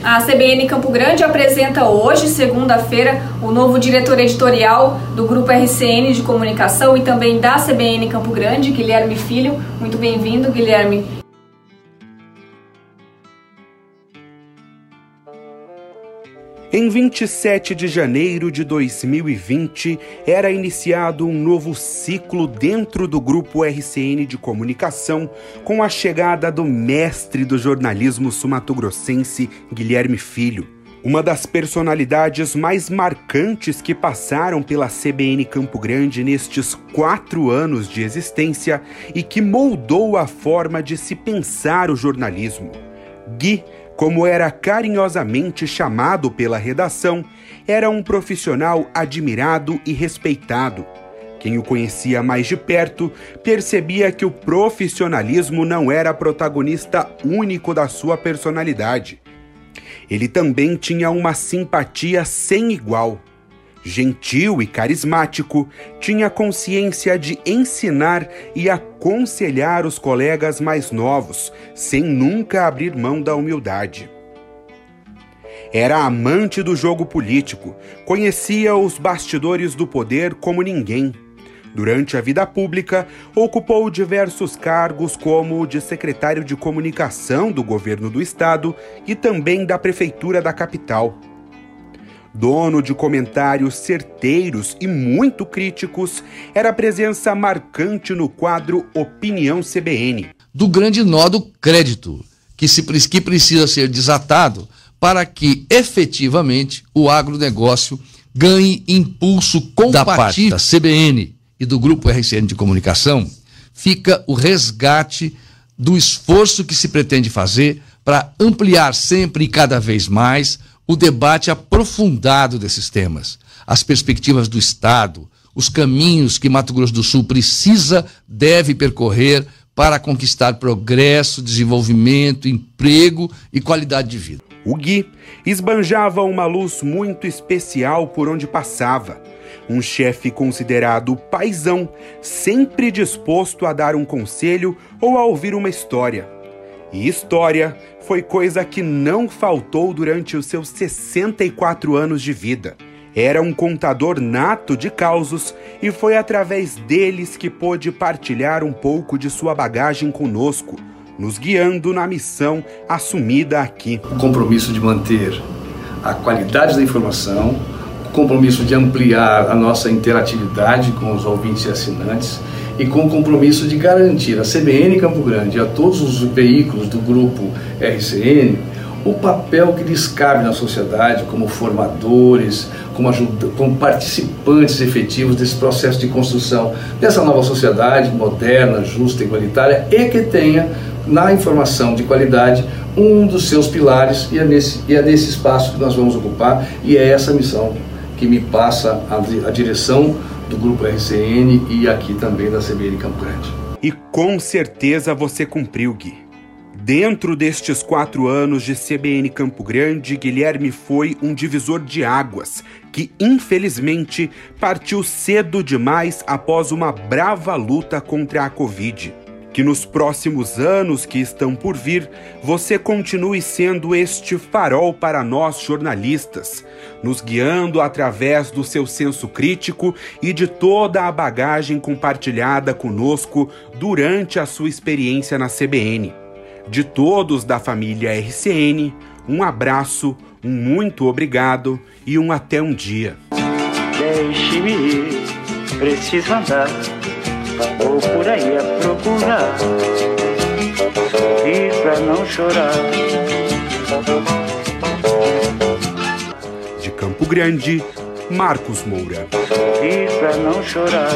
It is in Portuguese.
A CBN Campo Grande apresenta hoje, segunda-feira, o novo diretor editorial do Grupo RCN de Comunicação e também da CBN Campo Grande, Guilherme Filho. Muito bem-vindo, Guilherme. Em 27 de janeiro de 2020, era iniciado um novo ciclo dentro do grupo RCN de comunicação, com a chegada do mestre do jornalismo sumatogrossense, Guilherme Filho. Uma das personalidades mais marcantes que passaram pela CBN Campo Grande nestes quatro anos de existência e que moldou a forma de se pensar o jornalismo. Gui como era carinhosamente chamado pela redação, era um profissional admirado e respeitado. Quem o conhecia mais de perto percebia que o profissionalismo não era protagonista único da sua personalidade. Ele também tinha uma simpatia sem igual gentil e carismático, tinha consciência de ensinar e aconselhar os colegas mais novos, sem nunca abrir mão da humildade. Era amante do jogo político, conhecia os bastidores do poder como ninguém. Durante a vida pública, ocupou diversos cargos, como o de secretário de comunicação do governo do estado e também da prefeitura da capital. Dono de comentários certeiros e muito críticos, era presença marcante no quadro Opinião CBN. Do grande nó do crédito, que, se, que precisa ser desatado para que efetivamente o agronegócio ganhe impulso compatível. Da parte da CBN e do Grupo RCN de Comunicação, fica o resgate do esforço que se pretende fazer para ampliar sempre e cada vez mais o debate aprofundado desses temas, as perspectivas do Estado, os caminhos que Mato Grosso do Sul precisa, deve percorrer para conquistar progresso, desenvolvimento, emprego e qualidade de vida. O Gui esbanjava uma luz muito especial por onde passava. Um chefe considerado paisão, sempre disposto a dar um conselho ou a ouvir uma história. E história foi coisa que não faltou durante os seus 64 anos de vida. Era um contador nato de causos e foi através deles que pôde partilhar um pouco de sua bagagem conosco, nos guiando na missão assumida aqui. O compromisso de manter a qualidade da informação, o compromisso de ampliar a nossa interatividade com os ouvintes e assinantes e com o compromisso de garantir a CBN Campo Grande e a todos os veículos do grupo RCN o papel que lhes cabe na sociedade como formadores, como, como participantes efetivos desse processo de construção dessa nova sociedade moderna, justa, igualitária e que tenha na informação de qualidade um dos seus pilares e é nesse, e é nesse espaço que nós vamos ocupar. E é essa missão que me passa a, a direção do Grupo RCN e aqui também da CBN Campo Grande. E com certeza você cumpriu, Gui. Dentro destes quatro anos de CBN Campo Grande, Guilherme foi um divisor de águas que, infelizmente, partiu cedo demais após uma brava luta contra a Covid que nos próximos anos que estão por vir, você continue sendo este farol para nós jornalistas, nos guiando através do seu senso crítico e de toda a bagagem compartilhada conosco durante a sua experiência na CBN. De todos da família RCN, um abraço, um muito obrigado e um até um dia. Deixe-me ir, preciso andar Vou por aí a pra não chorar. De Campo Grande, Marcos Moura. Sorrir pra não chorar